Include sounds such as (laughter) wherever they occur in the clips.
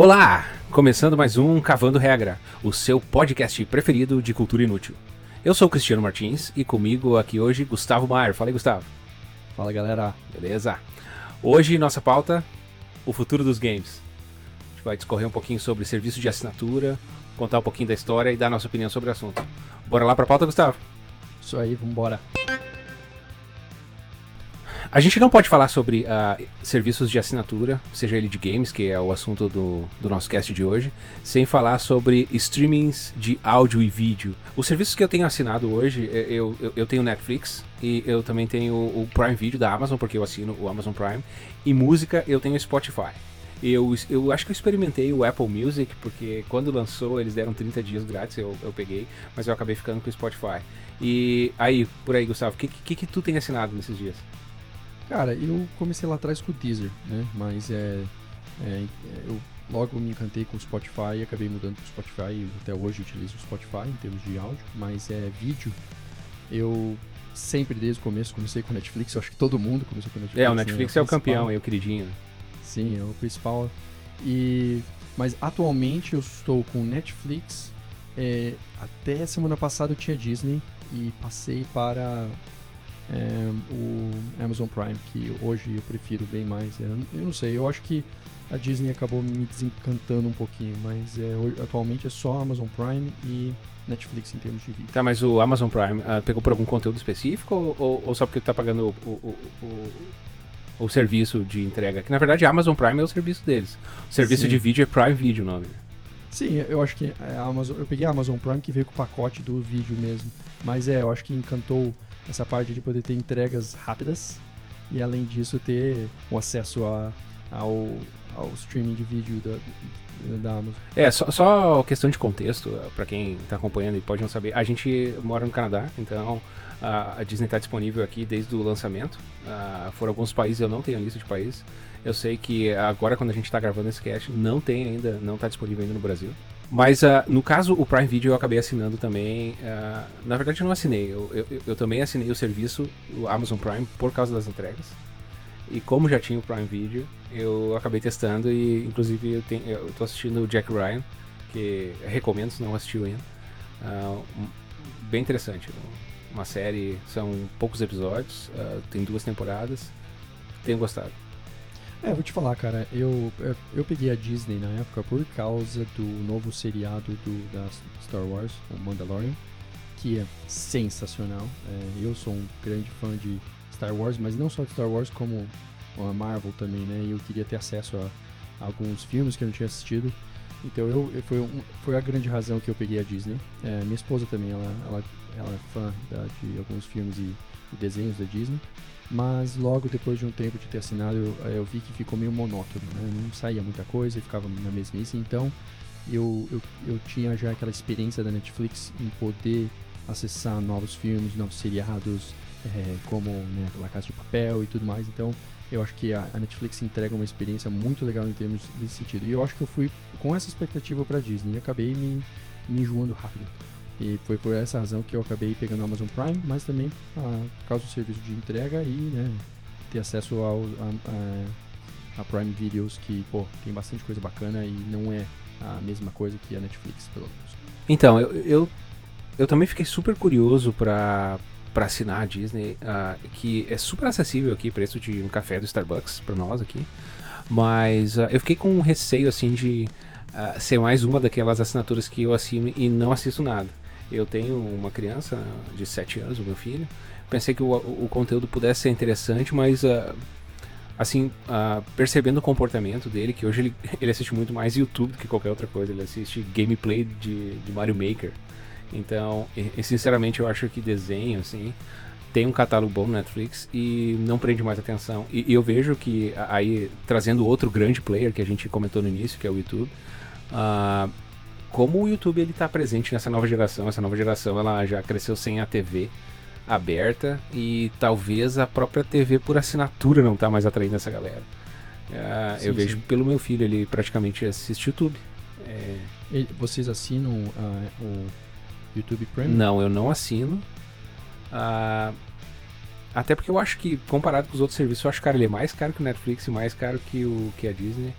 Olá! Começando mais um Cavando Regra, o seu podcast preferido de cultura inútil. Eu sou o Cristiano Martins e comigo aqui hoje Gustavo Maier. Fala aí, Gustavo. Fala galera. Beleza? Hoje nossa pauta, o futuro dos games. A gente vai discorrer um pouquinho sobre serviço de assinatura, contar um pouquinho da história e dar nossa opinião sobre o assunto. Bora lá pra pauta, Gustavo? Isso aí, vambora. A gente não pode falar sobre uh, serviços de assinatura, seja ele de games, que é o assunto do, do nosso cast de hoje, sem falar sobre streamings de áudio e vídeo. Os serviços que eu tenho assinado hoje, é, eu, eu, eu tenho Netflix e eu também tenho o Prime Video da Amazon, porque eu assino o Amazon Prime, e música eu tenho Spotify. Eu, eu acho que eu experimentei o Apple Music, porque quando lançou eles deram 30 dias grátis, eu, eu peguei, mas eu acabei ficando com o Spotify. E aí, por aí, Gustavo, o que, que, que tu tem assinado nesses dias? Cara, eu comecei lá atrás com o Deezer, né? Mas é, é, eu logo me encantei com o Spotify e acabei mudando para o Spotify e até hoje utilizo o Spotify em termos de áudio, mas é vídeo. Eu sempre desde o começo comecei com o Netflix, eu acho que todo mundo começou com o Netflix. É, o né? Netflix né? é o, campeão, é o queridinho. Sim, é o principal. E mas atualmente eu estou com Netflix. É, até semana passada eu tinha Disney e passei para é, o Amazon Prime, que hoje eu prefiro bem mais. Eu, eu, não sei, eu acho que a Disney acabou me desencantando um pouquinho, mas é, atualmente é só Amazon Prime e Netflix em termos de vídeo. Tá, mas o Amazon Prime uh, pegou por algum conteúdo específico ou, ou, ou só porque tá pagando o, o, o, o, serviço de entrega? Que na verdade a Amazon Prime é o serviço deles. O serviço Sim. de vídeo é Prime Video o nome. Sim, eu acho que a Amazon, eu peguei a Amazon Prime que veio com o pacote do vídeo mesmo. Mas é, eu acho que encantou essa parte de poder ter entregas rápidas e além disso ter o acesso a, ao, ao streaming de vídeo da, da Amazon. É, só, só questão de contexto, para quem está acompanhando e pode não saber, a gente mora no Canadá, então a, a Disney está disponível aqui desde o lançamento. Uh, foram alguns países, eu não tenho a lista de países. Eu sei que agora quando a gente está gravando esse cast, não tem ainda, não está disponível ainda no Brasil. Mas uh, no caso, o Prime Video eu acabei assinando também. Uh, na verdade, eu não assinei. Eu, eu, eu, também assinei o serviço, o Amazon Prime, por causa das entregas. E como já tinha o Prime Video, eu acabei testando e, inclusive, eu, tenho, eu tô assistindo o Jack Ryan, que recomendo se não assistiu ainda. Uh, bem interessante. Uma série, são poucos episódios, tem duas temporadas. Tenho gostado. É, vou te falar, cara, eu, eu peguei a Disney na época por causa do novo seriado do, da Star Wars, o Mandalorian, que é sensacional. É, eu sou um grande fã de Star Wars, mas não só de Star Wars, como a Marvel também, né? E eu queria ter acesso a, a alguns filmes que eu não tinha assistido. Então eu, foi, um, foi a grande razão que eu peguei a Disney. É, minha esposa também, ela, ela, ela é fã da, de alguns filmes e, e desenhos da Disney. Mas logo depois de um tempo de ter assinado, eu, eu vi que ficou meio monótono, né? Não saía muita coisa e ficava na mesmice. Então eu, eu, eu tinha já aquela experiência da Netflix em poder acessar novos filmes, novos seriados, é, como né, La Casa de Papel e tudo mais. Então eu acho que a, a, Netflix entrega uma experiência muito legal em termos desse sentido. E eu acho que eu fui com essa expectativa para Disney e acabei me, me enjoando rápido. E foi por essa razão que eu acabei pegando o Amazon Prime, mas também ah, por causa do serviço de entrega e né, ter acesso ao a, a, a, Prime Videos, que pô, tem bastante coisa bacana e não é a mesma coisa que a Netflix, pelo menos. Então, eu, eu, eu também fiquei super curioso para para assinar a Disney, uh, que é super acessível aqui, preço de um café do Starbucks para nós aqui. Mas uh, eu fiquei com um receio assim de uh, ser mais uma daquelas assinaturas que eu assino e não assisto nada. Eu tenho uma criança de 7 anos, o meu filho. Pensei que o, o conteúdo pudesse ser interessante, mas assim, uh, percebendo o comportamento dele, que hoje ele, (laughs) ele assiste muito mais YouTube do que qualquer outra coisa. Ele assiste gameplay de, de Mario Maker. Então, e, e, sinceramente, eu acho que desenho, assim, tem um catálogo bom no Netflix e não prende mais atenção. E, e, eu vejo que aí, trazendo outro grande player que a gente comentou no início, que é o YouTube, uh, como o YouTube ele está presente nessa nova geração. Essa nova geração ela já cresceu sem a TV aberta e talvez a própria TV por assinatura não está mais atraindo essa galera. Uh, sim, eu vejo sim. pelo meu filho, ele praticamente assiste YouTube. É... vocês assinam uh, o YouTube Premium? Não, eu não assino. Uh, até porque eu acho que, comparado com os outros serviços, eu acho que ele é mais caro que o Netflix e mais caro que, o, que a Disney.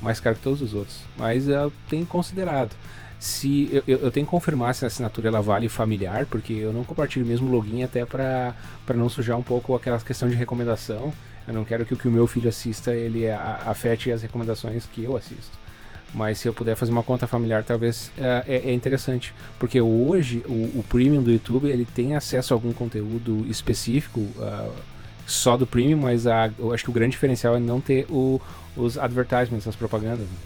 mais caro que todos os outros. Mas eu tenho considerado. Se eu, eu, eu tenho que confirmar se a assinatura ela vale familiar, porque eu não compartilho o mesmo login até para não sujar um pouco aquela questão de recomendação. Eu não quero que o que o meu filho assista ele afete as recomendações que eu assisto. Mas se eu puder fazer uma conta familiar, talvez é, é, é interessante. Porque hoje o, o, Premium do YouTube ele tem acesso a algum conteúdo específico uh, só do Premium, mas a, eu acho que o grande diferencial é não ter o, os advertisements, as propagandas. Né?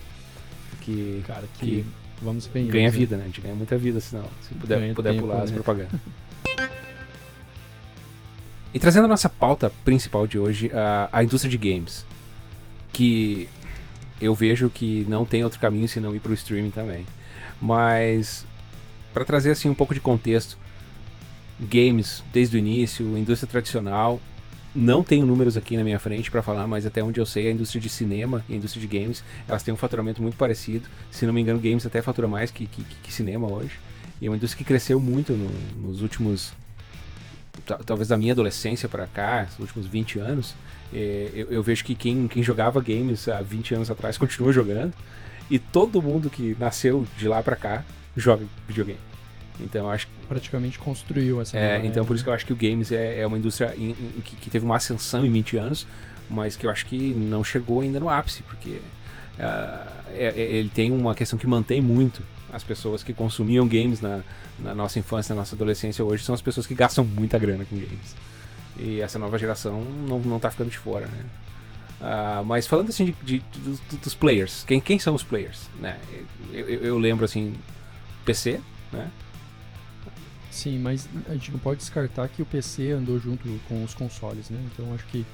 Que, Cara, que, que vamos bem. Ganha vida, né? A gente ganha muita vida, senão, se puder, puder pular as né? propagandas. E trazendo a nossa pauta principal de hoje, a, a indústria de games. Que eu vejo que não tem outro caminho senão ir para o streaming também. Mas, para trazer assim um pouco de contexto, games desde o início, indústria tradicional, não tenho números aqui na minha frente para falar, mas até onde eu sei, a indústria de cinema e a indústria de games, elas têm um faturamento muito parecido. Se não me engano, games até fatura mais que, que, que cinema hoje. E é uma indústria que cresceu muito no, nos últimos talvez da minha adolescência para cá, os últimos 20 anos, é, eu, eu, vejo que quem, quem jogava games há 20 anos atrás continua jogando. E todo mundo que nasceu de lá para cá joga videogame. Então acho praticamente construiu essa. É, então por isso que eu acho que o games é, é uma indústria em, em, que, que, teve uma ascensão em 20 anos, mas que eu acho que não chegou ainda no ápice, porque uh, é, ele tem uma questão que mantém muito as pessoas que consumiam games na, na nossa infância, na nossa adolescência hoje, são as pessoas que gastam muita grana com games. E essa nova geração não, não tá ficando de fora, né? Uh, mas falando assim de, de, de, dos players, quem, quem são os players? Né? Eu, eu, eu, lembro assim, PC, né? Sim, mas a gente não pode descartar que o PC andou junto com os consoles, né? Então acho que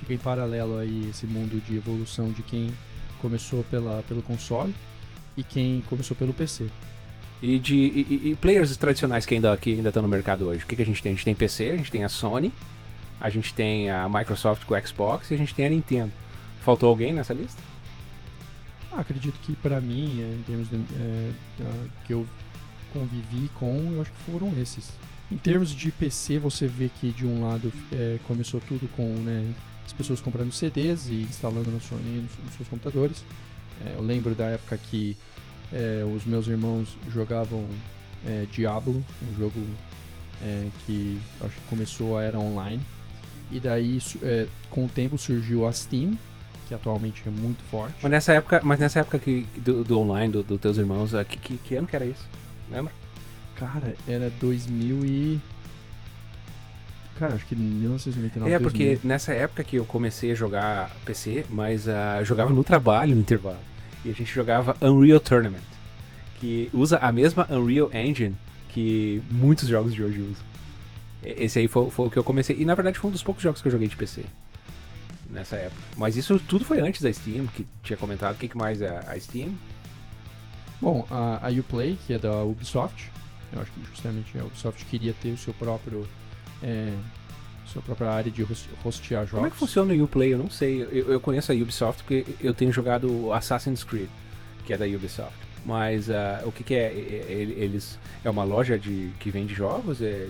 fica em paralelo aí esse mundo de evolução de quem começou pela, pelo console e quem começou pelo PC. E de e, e players tradicionais que ainda que ainda estão no mercado hoje. O que, que a gente tem? A gente tem PC, a gente tem a Sony, a gente tem a Microsoft com o Xbox e a gente tem a Nintendo. Faltou alguém nessa lista? Ah, acredito que para mim, é, em termos de, é, que eu convivi com, eu acho que foram esses. Em termos de PC, você vê que de um lado é, começou tudo com né, as pessoas comprando CDs e instalando no Sony nos, seus computadores. É, eu lembro da época que é, os meus irmãos jogavam é, Diablo, um jogo que acho que começou a era online. E daí, é, com o tempo, surgiu a Steam, que atualmente é muito forte. Mas nessa época, mas nessa época que, do, do online, dos do teus irmãos, é, que, que, que, ano que era isso? Lembra? Cara, era 2000 e... Cara, acho que 1999. É, porque 2000. nessa época que eu comecei a jogar PC, mas uh, jogava no trabalho no intervalo. E a gente jogava Unreal Tournament, que usa a mesma Unreal Engine que muitos jogos de hoje usam. Esse aí foi, foi o que eu comecei. E na verdade foi um dos poucos jogos que eu joguei de PC nessa época. Mas isso tudo foi antes da Steam, que tinha comentado. O que, que mais é a Steam? Bom, a, a Uplay, que é da Ubisoft, eu acho que justamente a Ubisoft queria ter o seu próprio é, sua própria área de hostear jogos. Como é que funciona o Uplay? Eu não sei. Eu, eu, conheço a Ubisoft porque eu tenho jogado Assassin's Creed, que é da Ubisoft. Mas uh, o que, que é? Eles é uma loja de que vende jogos? É,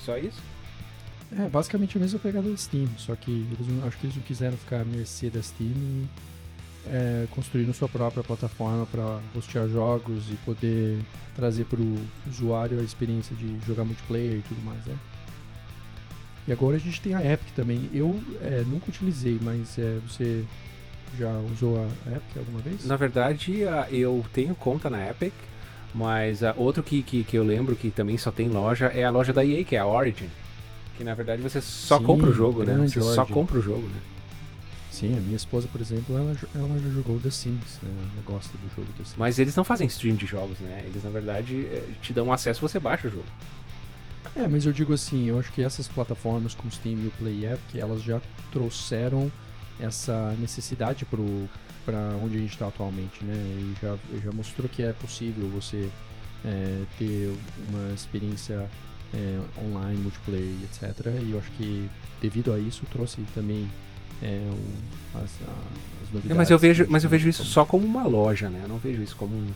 só isso? É basicamente a mesma pegada da Steam, só que eles não, acho que eles não quiseram ficar à mercê da Steam e é, construindo sua própria plataforma para hostear jogos e poder trazer para o usuário a experiência de jogar multiplayer e tudo mais, né? E agora a gente tem a Epic também. Eu é, nunca utilizei, mas é, você já usou a Epic alguma vez? Na verdade, eu tenho conta na Epic, mas outro que, que, que, eu lembro que também só tem loja é a loja da EA, que é a Origin. Que na verdade você só Sim, compra o jogo, né? Você Origin. só compra o jogo, né? Sim, a minha esposa, por exemplo, ela, ela já jogou The Sims, né? Ela gosta do jogo The Sims. Mas eles não fazem stream de jogos, né? Eles, na verdade, eh, te dão acesso você baixa o jogo. É, mas eu digo assim, eu acho que essas plataformas como Steam e o Play App, elas já trouxeram essa necessidade para onde a gente está atualmente, né? E já, já mostrou que é possível você é, ter uma experiência é, online, multiplayer, etc. E eu acho que devido a isso trouxe também é, um, as, as, novidades. É, mas eu vejo, mas eu vejo isso só como uma loja, né? Eu não vejo isso como um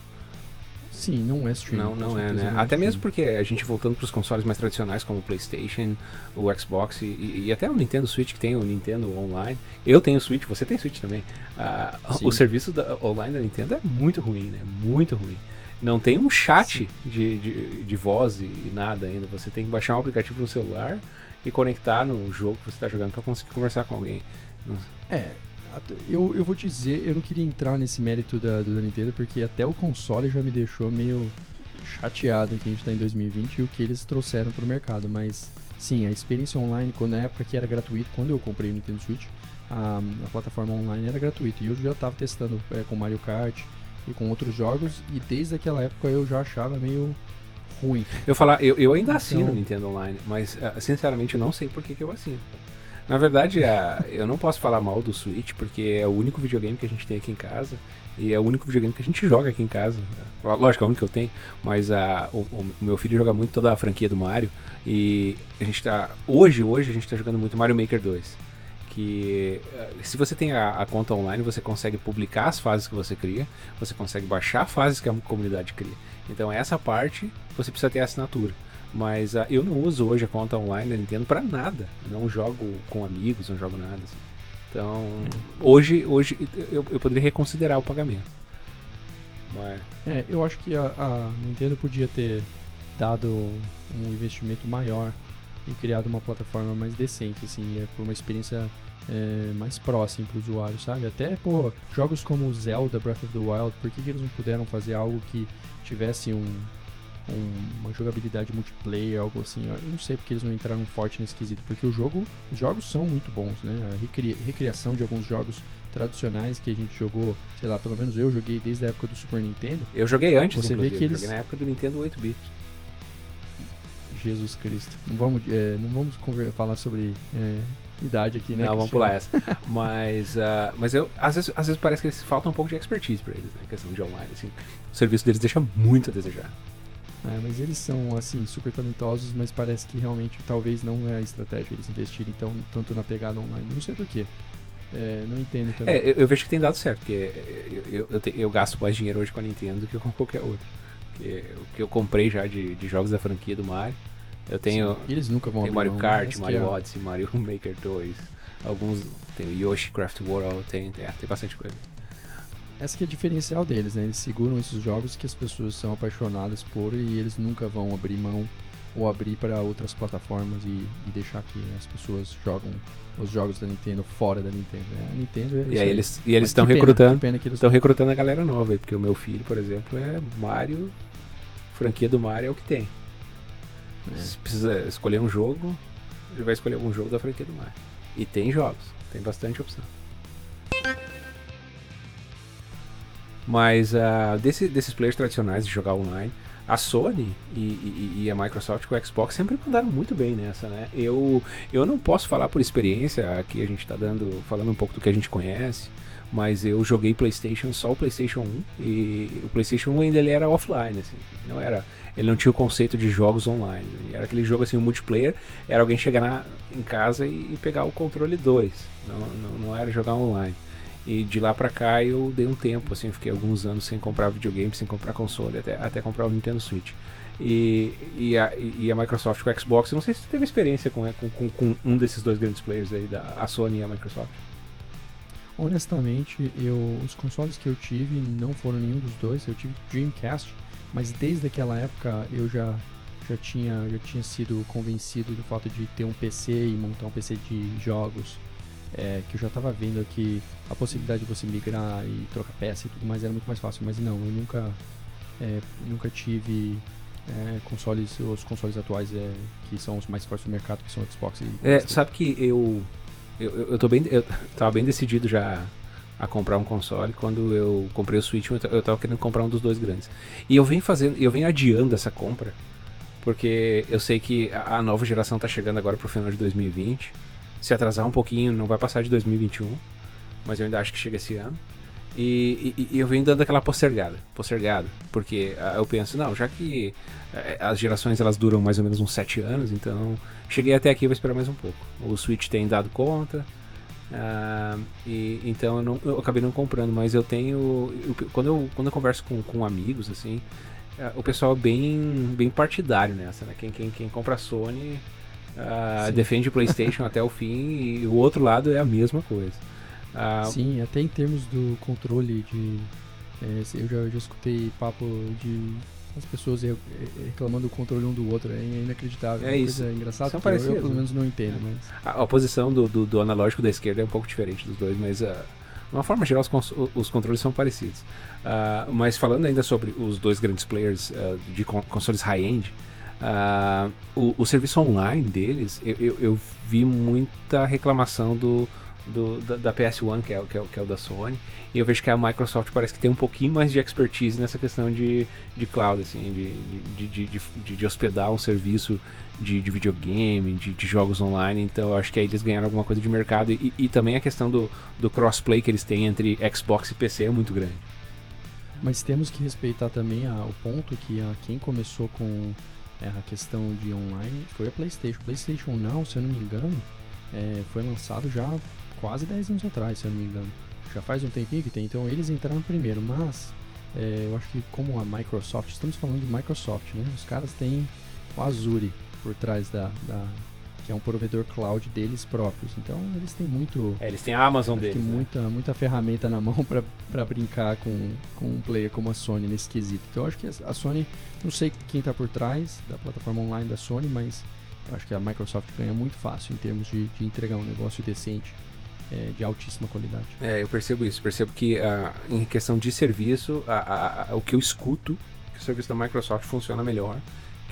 Sim, não é streaming. Não, não é, né? Não até é mesmo porque a gente voltando para os consoles mais tradicionais como o PlayStation, o Xbox e, e, até o Nintendo Switch que tem o Nintendo Online. Eu tenho Switch, você tem Switch também. Ah, o serviço da, online da Nintendo é muito ruim, né? Muito ruim. Não tem um chat de, de, de, voz e nada ainda. Você tem que baixar um aplicativo no celular e conectar no jogo que você está jogando para conseguir conversar com alguém. É, eu, eu vou dizer, eu não queria entrar nesse mérito da, da Nintendo, porque até o console já me deixou meio chateado que a gente está em 2020 e o que eles trouxeram para o mercado. Mas sim, a experiência online, quando na época que era gratuito, quando eu comprei o Nintendo Switch, a, a plataforma online era gratuita. E eu já estava testando é, com Mario Kart e com outros jogos, e desde aquela época eu já achava meio ruim. Eu falar, eu, eu ainda assino então, Nintendo Online, mas uh, sinceramente eu não sei por que, que eu assino. Na verdade, a, eu não posso falar mal do Switch, porque é o único videogame que a gente tem aqui em casa. E é o único videogame que a gente joga aqui em casa. Lógico, é o único que eu tenho, mas a, o, o, meu filho joga muito toda a franquia do Mario. E a gente tá. Hoje, hoje a gente tá jogando muito Mario Maker 2. Que eh, se você tem a, a conta online, você consegue publicar as fases que você cria, você consegue baixar fases que a comunidade cria. Então essa parte você precisa ter assinatura. Mas uh, eu não uso hoje a conta online da Nintendo para nada. Não jogo com amigos, não jogo nada. Assim. Então, hoje, hoje eu, eu poderia reconsiderar o pagamento. Mas... É, eu acho que a, a, Nintendo podia ter dado um investimento maior e criado uma plataforma mais decente, assim, é, uma experiência é, mais próxima para o usuário, sabe? Até, pô, jogos como Zelda Breath of the Wild, por que, que eles não puderam fazer algo que tivesse um, um, uma jogabilidade multiplayer, algo assim. Eu não sei porque eles não entraram forte nesse quesito, porque o jogo, os jogos são muito bons, né? A recria, recriação de alguns jogos tradicionais que a gente jogou, sei lá, pelo menos eu joguei desde a época do Super Nintendo. Eu joguei antes, você vê que eles joguei na época do Nintendo 8-bit. Jesus Cristo. Não vamos, é, não vamos falar sobre é, idade aqui, né? Não, vamos pular essa. (laughs) mas, uh, mas eu, às vezes, às vezes parece que eles falta um pouco de expertise para eles, né? questão de online, assim. O serviço deles deixa muito a desejar. É, mas eles são, assim, super talentosos, mas parece que realmente talvez não é a estratégia eles investirem tão, tanto na pegada online. Não sei porquê. É, não entendo também. É, eu, eu, vejo que tem dado certo, porque eu, eu, eu, gasto mais dinheiro hoje com a Nintendo do que com qualquer outro. Porque o que eu comprei já de, de jogos da franquia do Mario, eu tenho. Sim, eles nunca vão tem Mario Kart, Mario é... Odyssey, Mario (laughs) Maker 2, alguns. Tem o Yoshi Craft World, tem, tem, tem bastante coisa. Essa que é a diferencial deles, né? Eles seguram esses jogos que as pessoas são apaixonadas por e eles nunca vão abrir mão ou abrir para outras plataformas e, e, deixar que as pessoas jogam os jogos da Nintendo fora da Nintendo. Né? A Nintendo é e aí eles e eles estão recrutando, estão recrutando a galera nova, porque o meu filho, por exemplo, é Mario, franquia do Mario é o que tem. É. Se precisa escolher um jogo, ele vai escolher algum jogo da franquia do Mario. E tem jogos, tem bastante opção. Mas uh, desse, desses players tradicionais de jogar online, a Sony e, e, e, a Microsoft com o Xbox sempre mandaram muito bem nessa, né? Eu, eu não posso falar por experiência, aqui a gente está dando, falando um pouco do que a gente conhece, mas eu joguei PlayStation só o PlayStation 1 e o PlayStation 1 ainda ele era offline, assim, não era, ele não tinha o conceito de jogos online. Era aquele jogo assim, o multiplayer, era alguém chegar na, em casa e, e pegar o controle 2, não, não, não era jogar online. E de lá pra cá eu dei um tempo, assim, fiquei alguns anos sem comprar videogame, sem comprar console, até, até comprar o Nintendo Switch. E, e, a, e a Microsoft com o Xbox, eu não sei se você teve experiência com, com, com, um desses dois grandes players aí, da, a Sony e a Microsoft. Honestamente, eu, os consoles que eu tive não foram nenhum dos dois, eu tive Dreamcast, mas desde aquela época eu já, já, tinha, já tinha sido convencido do fato de ter um PC e montar um PC de jogos é, que eu já estava vendo aqui a possibilidade de você migrar e trocar peça e tudo mais era muito mais fácil, mas não, eu nunca, é, nunca tive é, consoles, os consoles atuais é, que são os mais fortes do mercado, que são o Xbox e É, sabe que eu, eu, eu, tô bem, eu tava bem decidido já a comprar um console. Quando eu comprei o Switch, eu tava querendo comprar um dos dois grandes. E eu venho fazendo, eu venho adiando essa compra, porque eu sei que a nova geração tá chegando agora pro final de 2020 se atrasar um pouquinho, não vai passar de 2021, mas eu ainda acho que chega esse ano. E, e, e eu venho dando aquela postergada, postergada, porque uh, eu penso, não, já que uh, as gerações elas duram mais ou menos uns 7 anos, então cheguei até aqui, vou esperar mais um pouco. O Switch tem dado conta, uh, e então eu, não, eu, acabei não comprando, mas eu tenho, eu, quando, eu, quando eu converso com, com amigos, assim, é, o pessoal é bem, bem partidário nessa, né? Quem, quem, quem compra a Sony uh, defende o PlayStation até o fim e o outro lado é a mesma coisa. Uh, Sim, até em termos do controle de. É, eu, já, já escutei papo de as pessoas reclamando do controle um do outro. É inacreditável. É, é isso. engraçado. São parecidos. Eu, pelo menos, não entendo. Mas... A, a posição do, do, do, analógico da esquerda é um pouco diferente dos dois, mas. Uh, de uma forma geral, os, os controles são parecidos. Uh, mas falando ainda sobre os dois grandes players uh, de consoles high-end, uh, o, o, serviço online deles, eu, eu, eu, vi muita reclamação do, do da, da, PS1, que é, que, é, que é o da Sony, e eu vejo que a Microsoft parece que tem um pouquinho mais de expertise nessa questão de, de cloud, assim, de, de, de, de, de hospedar um serviço de, de videogame, de, de, jogos online, então eu acho que aí eles ganharam alguma coisa de mercado e, e também a questão do, do crossplay que eles têm entre Xbox e PC é muito grande. Mas temos que respeitar também a, o ponto que a, quem começou com é, a questão de online foi a PlayStation. PlayStation não, se eu não me engano, é, foi lançado já quase 10 anos atrás, se eu não me engano. Já faz um tempinho que tem, então eles entraram primeiro, mas é, eu acho que como a Microsoft, estamos falando de Microsoft, né? Os caras têm o Azure, por trás da, da que é um provedor cloud deles próprios. Então eles têm muito. É, eles têm a Amazon deles. Tem né? muita, muita ferramenta na mão (laughs) para brincar com, com um player como a Sony nesse quesito. Então eu acho que a Sony, não sei quem está por trás da plataforma online da Sony, mas eu acho que a Microsoft ganha muito fácil em termos de, de entregar um negócio decente. É, de altíssima qualidade. É, eu percebo isso. Percebo que uh, em questão de serviço, uh, uh, o que eu escuto, que o serviço da Microsoft funciona melhor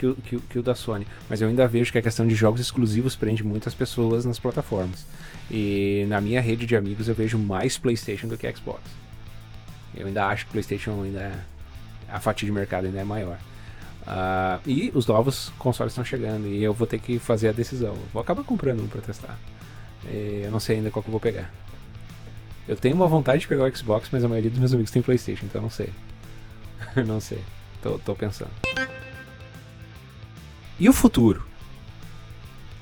que o, que, que o da Sony. Mas eu ainda vejo que a questão de jogos exclusivos prende muitas pessoas nas plataformas. E na minha rede de amigos eu vejo mais PlayStation do que Xbox. Eu ainda acho que PlayStation ainda é, a fatia de mercado ainda é maior. Uh, e os novos consoles estão chegando e eu vou ter que fazer a decisão. Vou acabar comprando um para testar. E eu não sei ainda qual que eu vou pegar. Eu tenho uma vontade de pegar o Xbox, mas a maioria dos meus amigos tem PlayStation, então eu não sei. (laughs) não sei. Tô, tô pensando. E o futuro?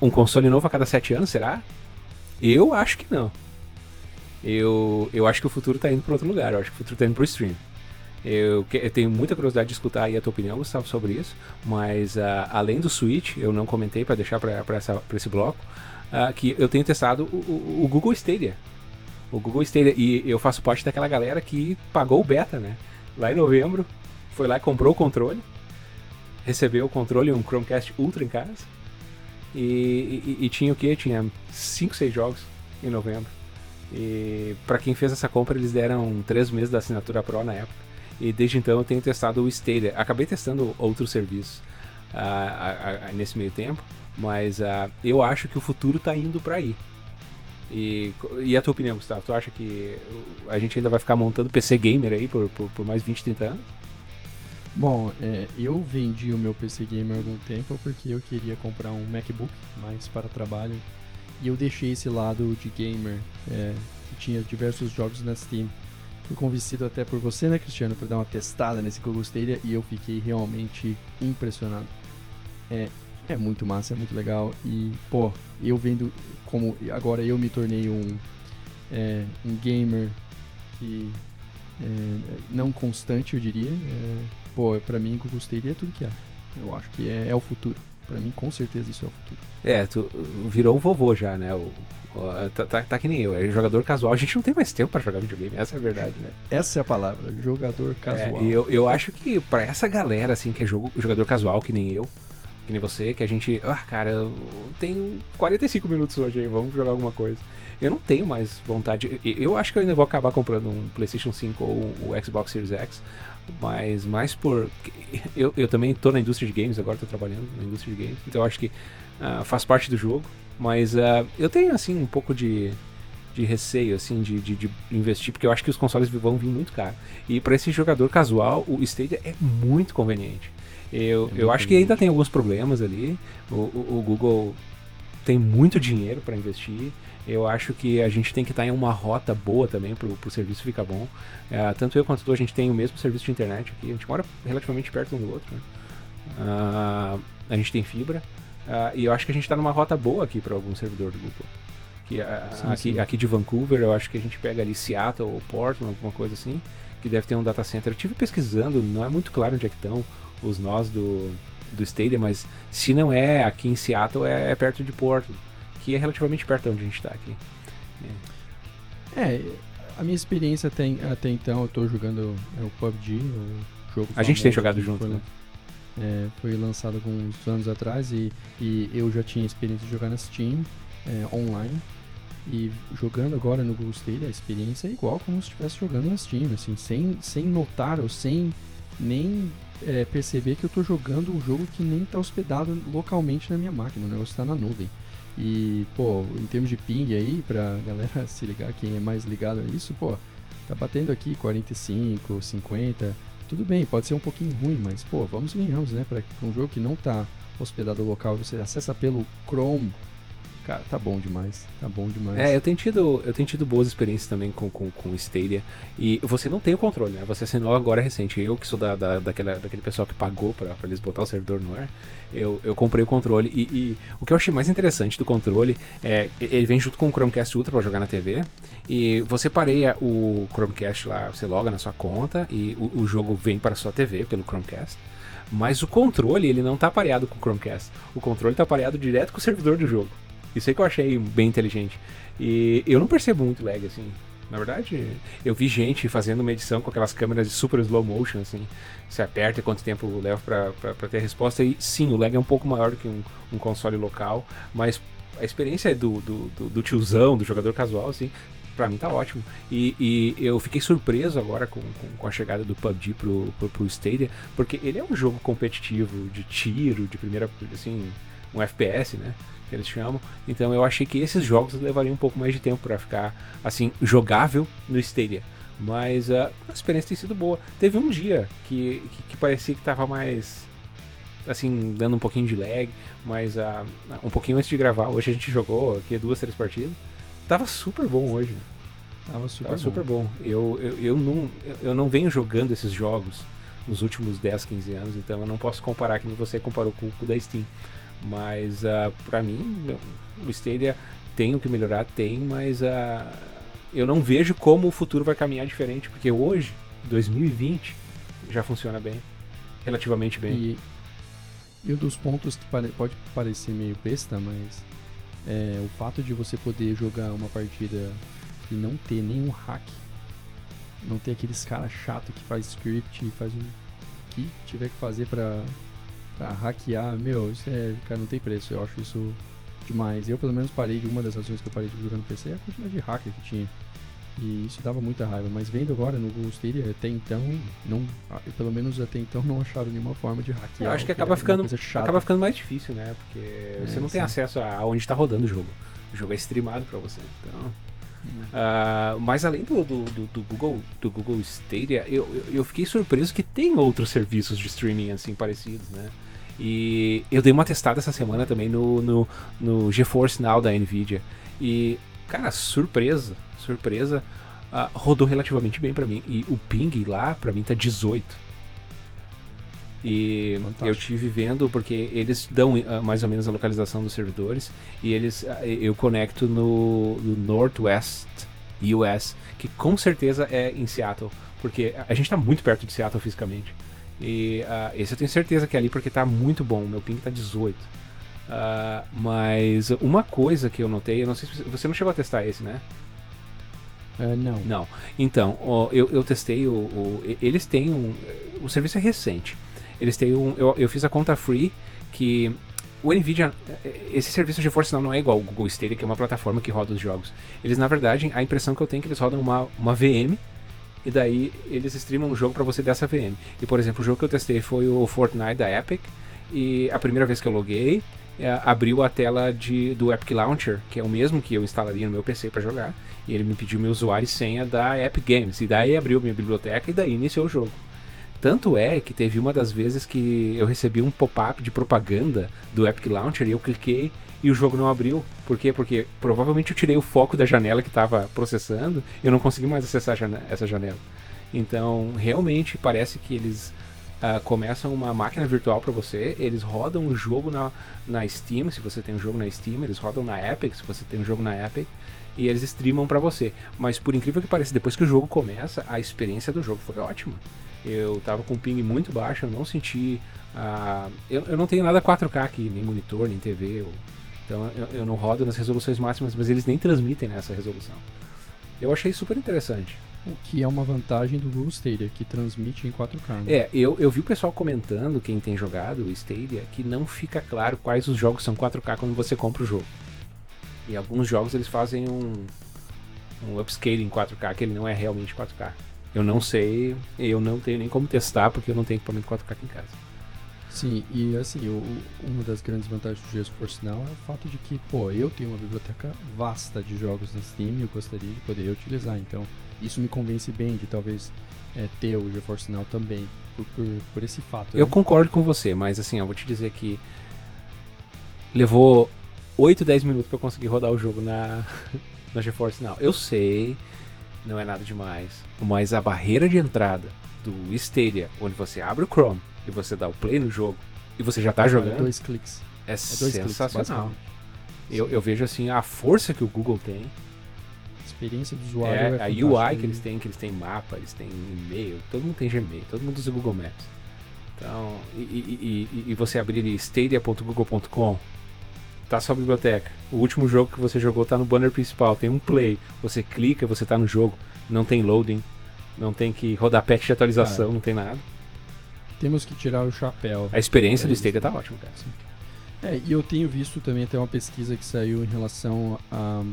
Um console novo a cada sete anos, será? Eu acho que não. Eu, eu acho que o futuro está indo para outro lugar. Eu acho que o futuro está indo para o stream. Eu, eu, tenho muita curiosidade de escutar a tua opinião, Gustavo, sobre isso. Mas uh, além do Switch, eu não comentei para deixar para esse bloco, uh, que eu tenho testado o, o, Google Stadia. O Google Stadia. E eu faço parte daquela galera que pagou o beta, né? Lá em novembro, foi lá e comprou o controle recebeu o controle um Chromecast Ultra em casa. E, e, e tinha o que? Tinha 5, 6 jogos em novembro. E para quem fez essa compra, eles deram 3 meses da assinatura Pro na época. E desde então eu tenho testado o Stadia. Acabei testando outros serviços uh, nesse meio tempo, mas eu acho que o futuro está indo para aí. E, e a tua opinião, Gustavo? Tu acha que a gente ainda vai ficar montando PC Gamer aí por, por, por mais 20, 30 anos? Bom, é, eu vendi o meu PC Gamer há algum tempo porque eu queria comprar um MacBook mais para trabalho e eu deixei esse lado de gamer é, que tinha diversos jogos na Steam. Fui convencido até por você, né, Cristiano, para dar uma testada nesse Stadia e eu fiquei realmente impressionado. É, é muito massa, é muito legal e, pô, eu vendo como agora eu me tornei um, é, um gamer que é, não constante, eu diria. É, pô, pra mim, Google Stadia é tudo que é. Eu acho que é, é o futuro. Pra mim, com certeza, isso é o futuro. É, tu virou um vovô já, né? O, o tá, tá, tá, que nem eu, é jogador casual. A gente não tem mais tempo para jogar videogame, essa é a verdade, né? Essa é a palavra, jogador casual. É, eu, eu acho que para essa galera, assim, que é jogo, jogador casual, que nem eu, que nem você, que a gente. Ah, cara, tenho 45 minutos hoje aí, vamos jogar alguma coisa. Eu não tenho mais vontade. Eu acho que eu ainda vou acabar comprando um PlayStation 5 ou o Xbox Series X, mas mais por. Eu, eu também tô na indústria de games, agora tô trabalhando na indústria de games, então eu acho que uh, faz parte do jogo, mas uh, eu tenho assim um pouco de, de receio assim de, de, de, investir, porque eu acho que os consoles vão vir muito caro. E para esse jogador casual, o Stadia é muito conveniente. Eu, é eu acho que ainda tem alguns problemas ali. O, o, o Google tem muito dinheiro para investir. Eu acho que a gente tem que estar em uma rota boa também para o serviço ficar bom. É, tanto eu quanto tu, a gente tem o mesmo serviço de internet aqui. A gente mora relativamente perto um do outro. Né? Uh, a gente tem fibra. Uh, e eu acho que a gente está numa rota boa aqui para algum servidor do Google. Que, uh, sim, aqui, sim. aqui de Vancouver, eu acho que a gente pega ali Seattle ou Portland, alguma coisa assim, que deve ter um data center. Eu estive pesquisando, não é muito claro onde é que estão. os nós do, do Stadia, mas se não é aqui em Seattle, é, é perto de Portland, que é relativamente perto de onde a gente está aqui. É. a minha experiência até, até então, eu tô jogando é, o PUBG, o jogo A gente tem jogado junto, foi, né? é, foi lançado alguns anos atrás e, e eu já tinha experiência de jogar na Steam é, online. E jogando agora no Google Stadia, a experiência é igual como se estivesse jogando na Steam, assim, sem, sem notar ou sem nem é, perceber que eu estou jogando um jogo que nem está hospedado localmente na minha máquina, o negócio está na nuvem. E, pô, em termos de ping aí, pra (laughs) galera se ligar, quem é mais ligado a isso, pô, tá batendo aqui 45, 50. Tudo bem, pode ser um pouquinho ruim, mas, pô, vamos ganhamos, né? Para um jogo que não tá hospedado local, você acessa pelo Chrome Cara, tá bom demais. Tá bom demais. É, eu tenho tido, eu tenho tido boas experiências também com, com, com Stadia. E você não tem o controle, né? Você assinou agora recente. Eu, que sou da, da, daquela, daquele pessoal que pagou pra, pra eles botar o servidor no ar, eu, eu comprei o controle. E, e, o que eu achei mais interessante do controle é ele vem junto com o Chromecast Ultra pra jogar na TV. E você pareia o Chromecast lá, você loga na sua conta e o, o jogo vem para a sua TV pelo Chromecast. Mas o controle, ele não tá pareado com o Chromecast. O controle tá pareado direto com o servidor do jogo. Isso aí que eu achei bem inteligente. E eu não percebo muito lag, assim. Na verdade, eu vi gente fazendo uma edição com aquelas câmeras de super slow motion, assim. Você aperta quanto tempo leva pra ter a resposta. E sim, o lag é um pouco maior do que um, um console local, mas a experiência do, do, do, do tiozão, do jogador casual, assim, pra mim tá ótimo. E, e eu fiquei surpreso agora com, com, com, a chegada do PUBG pro, pro, pro Stadia, porque ele é um jogo competitivo de tiro, de primeira, assim, um FPS, né? Que eles chamam. Então eu achei que esses jogos levariam um pouco mais de tempo para ficar assim jogável no Stadia. Mas uh, a experiência tem sido boa. Teve um dia que, que, que parecia que tava mais assim, dando um pouquinho de lag, mas uh, um pouquinho antes de gravar, hoje a gente jogou aqui duas, três partidas. Tava super bom hoje. Tava super, Tava bom. super bom. Eu, eu, eu, não, eu não venho jogando esses jogos nos últimos 10, 15 anos, então eu não posso comparar que você comparou com o da Steam. Mas uh, para mim, o Stadia tem o que melhorar, tem, mas uh, eu não vejo como o futuro vai caminhar diferente, porque hoje, 2020, já funciona bem, relativamente bem. E, e um dos pontos que pode parecer meio besta, mas é o fato de você poder jogar uma partida e não ter nenhum hack, não ter aqueles caras chato que faz script e faz o que tiver que fazer para pra hackear, meu, isso é, cara, não tem preço. Eu acho isso demais. Eu, pelo menos, parei de uma das razões que eu parei de jogar no PC é a quantidade de hacker que tinha. E isso dava muita raiva. Mas vendo agora no Google Stadia, até então, não, pelo menos até então, não acharam nenhuma forma de hackear. Eu acho que acaba ficando, acaba ficando mais difícil, né? Porque é, você não sim. tem acesso a onde está rodando o jogo. O jogo é streamado para você. Então. Uh, mas além do, do, do, Google, do Google Stadia, eu, eu, eu, fiquei surpreso que tem outros serviços de streaming assim parecidos, né? E eu dei uma testada essa semana também no, no, no GeForce Now da Nvidia. E, cara, surpresa, surpresa, uh, rodou relativamente bem para mim. E o ping lá, para mim, tá 18. E Fantástico. eu tive vendo porque eles dão uh, mais ou menos a localização dos servidores e eles uh, eu conecto no, no Northwest US, que com certeza é em Seattle, porque a gente está muito perto de Seattle fisicamente. E uh, esse eu tenho certeza que é ali porque está muito bom, meu ping está 18. mas uma coisa que eu notei, eu não sei se você não chegou a testar esse, né? Uh, não. Não. Então, eu, eu testei o, o, Eles têm um. O serviço é recente. Eles têm um. Eu, eu fiz a conta free que. O Nvidia, esse serviço de força não, não é igual o Google Stadia, que é uma plataforma que roda os jogos. Eles, na verdade, a impressão que eu tenho é que eles rodam uma, uma VM e daí eles streamam um jogo para você dessa VM. E, por exemplo, o jogo que eu testei foi o Fortnite da Epic e a primeira vez que eu loguei, é, abriu a tela de, do Epic Launcher, que é o mesmo que eu instalaria no meu PC para jogar, e ele me pediu meu usuário e senha da Epic Games. E daí abriu minha biblioteca e daí iniciou o jogo. Tanto é que teve uma das vezes que eu recebi um pop-up de propaganda do Epic Launcher e eu cliquei e o jogo não abriu. Por quê? Porque provavelmente eu tirei o foco da janela que estava processando e eu não consegui mais acessar essa janela. Então, realmente parece que eles uh, começam uma máquina virtual para você, eles rodam o jogo na, na Steam, se você tem um jogo na Steam, eles rodam na Epic, se você tem um jogo na Epic, e eles streamam para você. Mas por incrível que pareça, depois que o jogo começa, a experiência do jogo foi ótima. Eu tava com um ping muito baixo, eu não senti. Uh, eu, eu não tenho nada 4K aqui, nem monitor, nem TV. Ou, então eu, eu não rodo nas resoluções máximas, mas eles nem transmitem nessa resolução. Eu achei super interessante. O que é uma vantagem do Google Stadia, que transmite em 4K. Né? É, eu, eu vi o pessoal comentando, quem tem jogado o Stadia, que não fica claro quais os jogos são 4K quando você compra o jogo. E alguns jogos eles fazem um, um upscaling em 4K, que ele não é realmente 4K. Eu não sei, eu não tenho nem como testar, porque eu não tenho equipamento 4K aqui em casa. Sim, e assim, uma das grandes vantagens do GeForce Now é o fato de que, pô, eu tenho uma biblioteca vasta de jogos na Steam e eu gostaria de poder utilizar. Então, isso me convence bem de talvez é, ter o GeForce Now também, por, por, por esse fato. Eu né? concordo com você, mas assim, eu vou te dizer que levou 8, 10 minutos para conseguir rodar o jogo na, (laughs) na GeForce Now. Eu sei, não é nada demais, mas a barreira de entrada do Stadia, onde você abre o Chrome e você dá o play no jogo e você já tá jogando. Dois cliques. É, é dois sensacional. Cliques, eu, eu vejo assim a força que o Google tem. A experiência do usuário. É, é a UI que eles têm, que eles têm mapa, eles têm e-mail, todo mundo tem Gmail, todo mundo usa Google Maps. Então, e, e, e, e você abrir stadia.google.com, tá sua biblioteca. O último jogo que você jogou tá no banner principal, tem um play. Você clica, você tá no jogo, não tem loading, não tem que rodar patch de atualização, Cara, não tem nada. Temos que tirar o chapéu. A experiência do Stadia tá ótima, cara. É, e eu tenho visto também até uma pesquisa que saiu em relação a,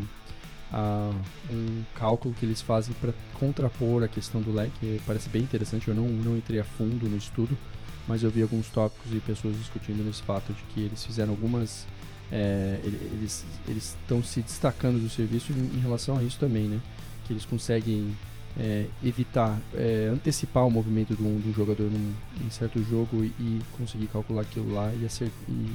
a um cálculo que eles fazem para contrapor a questão do lag, que parece bem interessante. Eu não, não entrei a fundo no estudo, mas eu vi alguns tópicos e pessoas discutindo nesse fato de que eles fizeram algumas. É, eles estão se destacando do serviço em, relação a isso também, né? Que eles conseguem é, evitar, é, antecipar o movimento de um, jogador num, em certo jogo e, e, conseguir calcular aquilo lá e, acertar, e,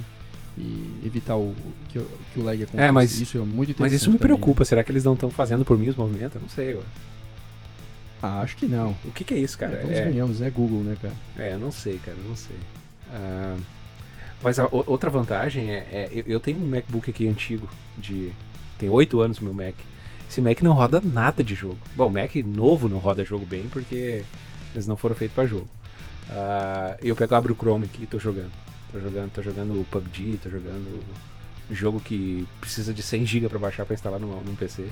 e evitar o, que, que o lag aconteça. É, mas isso é muito interessante. Mas isso me também, preocupa. Será que eles não estão fazendo por mim os movimentos? Eu não sei. Ah, acho que não. O que, que é isso, cara? É, é... ganhamos, é Google, né, cara? É, eu não sei, cara, eu não sei. Uh, mas a, outra vantagem é, é eu, eu tenho um MacBook aqui antigo, de tem oito anos meu Mac. Esse Mac não roda nada de jogo. Bom, Mac novo não roda jogo bem porque eles não foram feitos para jogo. Uh, eu pego abro o Chrome aqui e tô jogando. Tô jogando, tô jogando PUBG, tô jogando jogo que precisa de 100 GB para baixar para instalar num, num PC. Uh,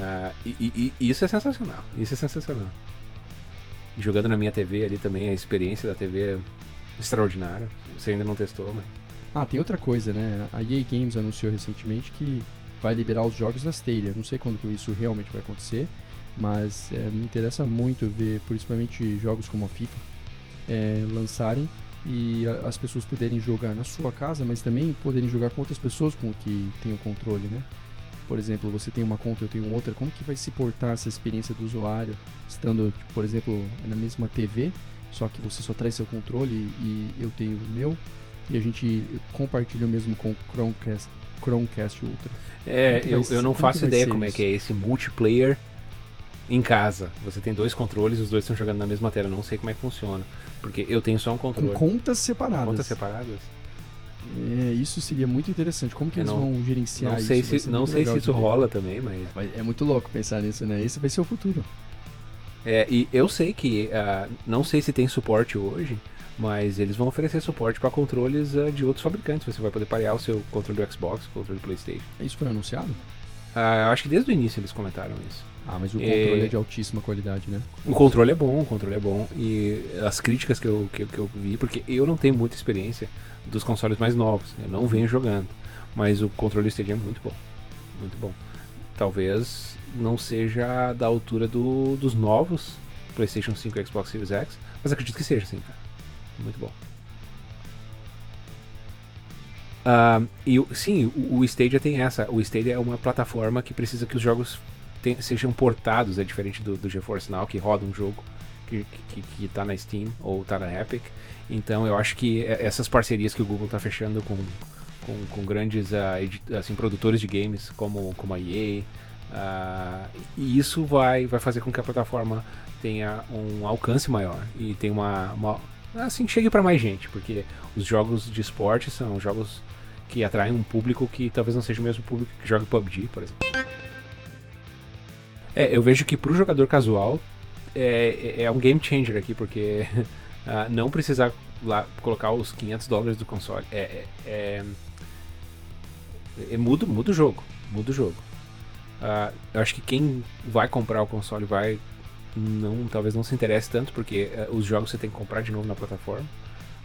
ah, e, e, e, isso é sensacional. Isso é sensacional. Jogando na minha TV ali também, a experiência da TV é extraordinária. Você ainda não testou, mas. Ah, tem outra coisa, né? A EA Games anunciou recentemente que vai liberar os jogos da Stadia. Não sei quando isso realmente vai acontecer, mas é, me interessa muito ver, principalmente jogos como a FIFA, é, lançarem e a, as pessoas poderem jogar na sua casa, mas também poderem jogar com outras pessoas com que tem o controle, né? Por exemplo, você tem uma conta, eu tenho outra, como que vai se portar essa experiência do usuário, estando, por exemplo, na mesma TV, só que você só traz seu controle e, eu tenho o meu, e a gente compartilha o mesmo com o Chromecast, Chromecast Ultra. É, eu, eu não faço ideia como isso? é que é esse multiplayer em casa. Você tem dois controles, os dois estão jogando na mesma tela. Não sei como é que funciona. Porque eu tenho só um controle. Com contas separadas. Contas separadas? É, isso seria muito interessante. Como que eles não, vão gerenciar não sei isso? Se, não sei se isso rola também, mas... É muito louco pensar nisso, né? Esse vai ser o futuro. É, e eu sei que, uh, não sei se tem suporte hoje, mas eles vão oferecer suporte para controles uh, de outros fabricantes. Você vai poder parear o seu controle do Xbox, o controle do PlayStation. Isso foi anunciado? Uh, acho que desde o início eles comentaram isso. Ah, mas o controle é, é de altíssima qualidade, né? O controle é bom, o controle é bom. E as críticas que eu, que, que eu vi, porque eu não tenho muita experiência dos consoles mais novos, eu não venho jogando. Mas o controle Stadia é muito bom. Muito bom. Talvez não seja da altura do, dos novos PlayStation 5 e Xbox Series X, mas acredito que seja, sim, cara. Muito bom. Uh, e sim, o, o Stadia tem essa. O Stadia é uma plataforma que precisa que os jogos sejam portados, é diferente do, do GeForce Now, que roda um jogo que, que, que tá na Steam ou tá na Epic. Então eu acho que é, essas parcerias que o Google está fechando com, com, com grandes uh, assim, produtores de games como, como a EA, uh, e isso vai, vai fazer com que a plataforma tenha um alcance maior e tenha uma, uma assim chegue para mais gente, porque os jogos de esporte são jogos que atraem um público que talvez não seja o mesmo público que joga PUBG, por exemplo. É, eu vejo que pro jogador casual é, é um game changer aqui, porque (laughs) uh, não precisar lá colocar os 500 dólares do console é, é, é, é muda, muda o jogo, muda o jogo. Uh, eu acho que quem vai comprar o console vai não talvez não se interesse tanto porque uh, os jogos você tem que comprar de novo na plataforma.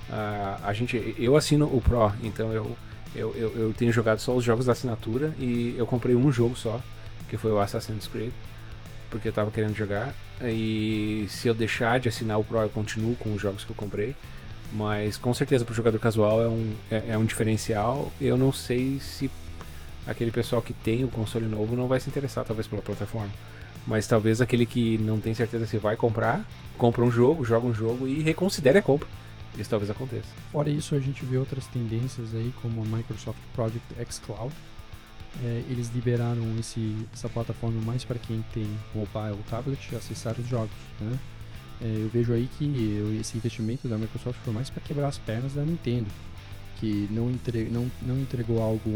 Uh, a gente, eu assino o Pro, então eu, eu, eu, eu, tenho jogado só os jogos da assinatura e eu comprei um jogo só, que foi o Assassin's Creed, porque eu tava querendo jogar. E se eu deixar de assinar o Pro, eu continuo com os jogos que eu comprei. Mas com certeza para o jogador casual é um, é, é, um diferencial. Eu não sei se aquele pessoal que tem o console novo não vai se interessar talvez pela plataforma. Mas talvez aquele que não tem certeza se vai comprar, compra um jogo, joga um jogo e reconsidere a compra. Isso talvez aconteça. Fora isso, a gente vê outras tendências aí, como a Microsoft Project X Cloud. É, eles liberaram esse, essa plataforma mais para quem tem mobile ou tablet acessar os jogos. Né? É, eu vejo aí que esse investimento da Microsoft foi mais para quebrar as pernas da Nintendo, que não, entre, não, não entregou algo,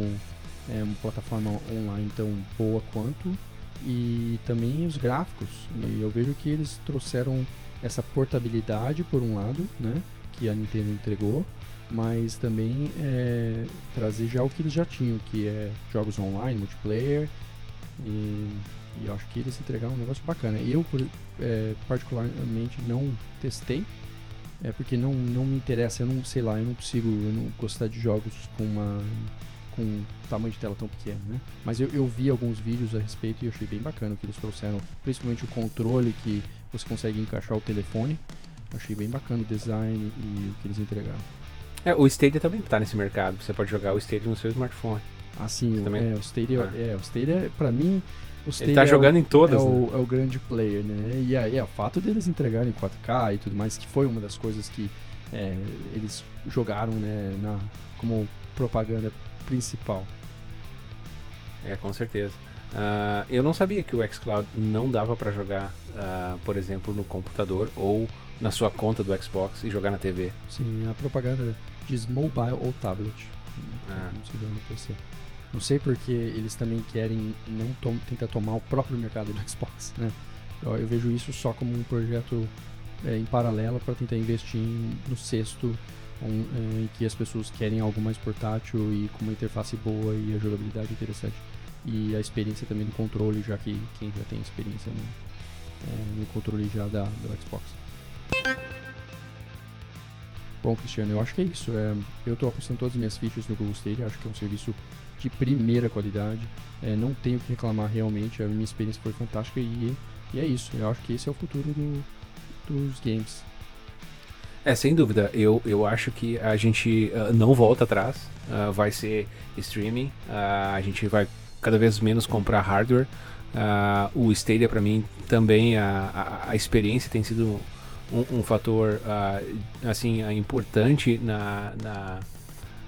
é, uma plataforma online tão boa quanto, e também os gráficos. E eu vejo que eles trouxeram essa portabilidade por um lado, né, que a Nintendo entregou, mas também é, trazer já o que eles já tinham, que é jogos online, multiplayer, e, e acho que eles entregaram um negócio bacana. Eu, é, particularmente, não testei, é porque não, não me interessa, eu não sei lá, eu não consigo eu não gostar de jogos com uma com um tamanho de tela tão pequeno, né? Mas eu, eu vi alguns vídeos a respeito e achei bem bacana o que eles trouxeram, principalmente o controle que você consegue encaixar o telefone. Achei bem bacana o design e o que eles entregaram. É, o Stadia também está nesse mercado. Você pode jogar o Stadia no seu smartphone. Ah, sim. também? É, o Stadia, ah. é, o Stadia, pra mim, o Stadia Ele tá jogando é o, em todas, é, né? o, é o grande player, né? E é, é, o fato deles entregarem 4K e tudo mais, que foi uma das coisas que é, eles jogaram, né, na, como propaganda principal. É, com certeza. Uh, eu não sabia que o xCloud não dava para jogar, uh, por exemplo, no computador ou na sua conta do Xbox e jogar na TV. Sim, a propaganda diz mobile ou tablet. Ah. Não sei no PC. Não sei porque eles também querem não tom tentar tomar o próprio mercado do Xbox, né? Eu, eu vejo isso só como um projeto é, em paralelo para tentar investir no sexto um, é, em que as pessoas querem algo mais portátil e com uma interface boa e a jogabilidade interessante. E a experiência também do controle, já que quem já tem experiência no, é, no controle já da, do Xbox. Bom, Cristiano, eu acho que é isso. É, eu estou apostando todas as minhas fichas no Google Stadia, acho que é um serviço de primeira qualidade. É, não tenho o que reclamar realmente, a minha experiência foi fantástica e, e é isso. Eu acho que esse é o futuro do, dos games. É, sem dúvida. Eu, eu acho que a gente uh, não volta atrás. Uh, vai ser streaming. Uh, a gente vai cada vez menos comprar hardware. o Stadia, para mim, também a, a, a, experiência tem sido um, um fator assim importante na, na,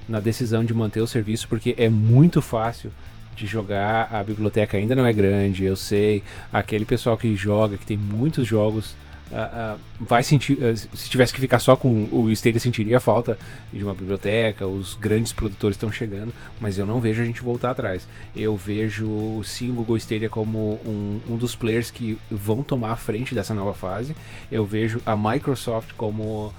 na decisão de manter o serviço, porque é muito fácil de jogar. A biblioteca ainda não é grande, eu sei. Aquele pessoal que joga, que tem muitos jogos Uh, vai sentir. Uh, se tivesse que ficar só com o Stadia, sentiria falta de uma biblioteca. Os grandes produtores estão chegando, mas eu não vejo a gente voltar atrás. Eu vejo sim o Google Stadia como um, um dos players que vão tomar a frente dessa nova fase. Eu vejo a Microsoft como,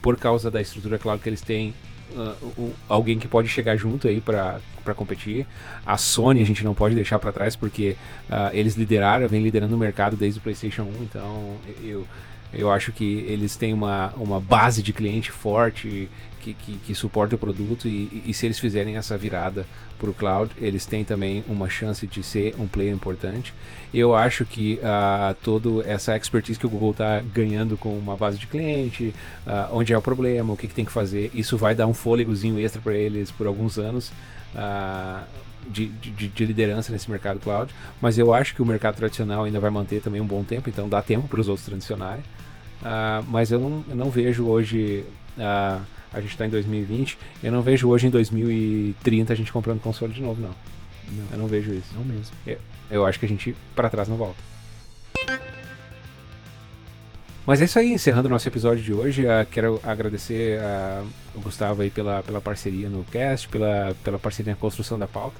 por causa da estrutura cloud que eles têm, uh, alguém que pode chegar junto aí para competir. A Sony a gente não pode deixar para trás porque uh, eles lideraram, vem liderando o mercado desde o PlayStation 1, então eu eu acho que eles têm uma, uma base de cliente forte que, que, que suporta o produto e, e, se eles fizerem essa virada para o cloud, eles têm também uma chance de ser um player importante. Eu acho que uh, toda essa expertise que o Google está ganhando com uma base de cliente, uh, onde é o problema, o que, que, tem que fazer, isso vai dar um fôlegozinho extra para eles por alguns anos. Uh, de, de, de, liderança nesse mercado cloud, mas eu acho que o mercado tradicional ainda vai manter também um bom tempo, então dá tempo para os outros tradicionais. Uh, mas eu não, eu não vejo hoje. Uh, a gente está em 2020. Eu não vejo hoje em 2030 a gente comprando console de novo, não. não. Eu não vejo isso. Não mesmo. Eu, eu acho que a gente para trás não volta. Mas é isso aí, encerrando o nosso episódio de hoje. Uh, quero agradecer uh, o Gustavo aí pela, pela parceria no cast, pela, pela parceria na construção da pauta.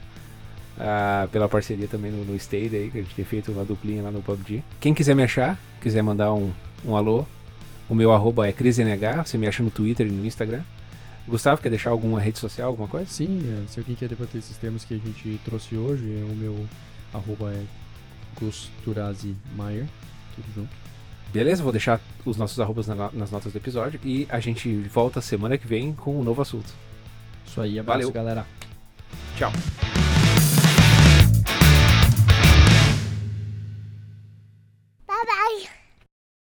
Uh, pela parceria também no, no Stay aí, que a gente tem feito uma duplinha lá no PUBG. Quem quiser me achar, quiser mandar um, um alô, o meu arroba é CrisNH, você me acha no Twitter e no Instagram. Gustavo, quer deixar alguma rede social, alguma coisa? Sim, é, se alguém quer debater esses termos que a gente trouxe hoje, o meu arroba é Gus Turazi Maier, tudo junto. Beleza, vou deixar os nossos arrobas na, nas notas do episódio e a gente volta semana que vem com um novo assunto. Isso aí, abraço, Valeu. galera. Tchau.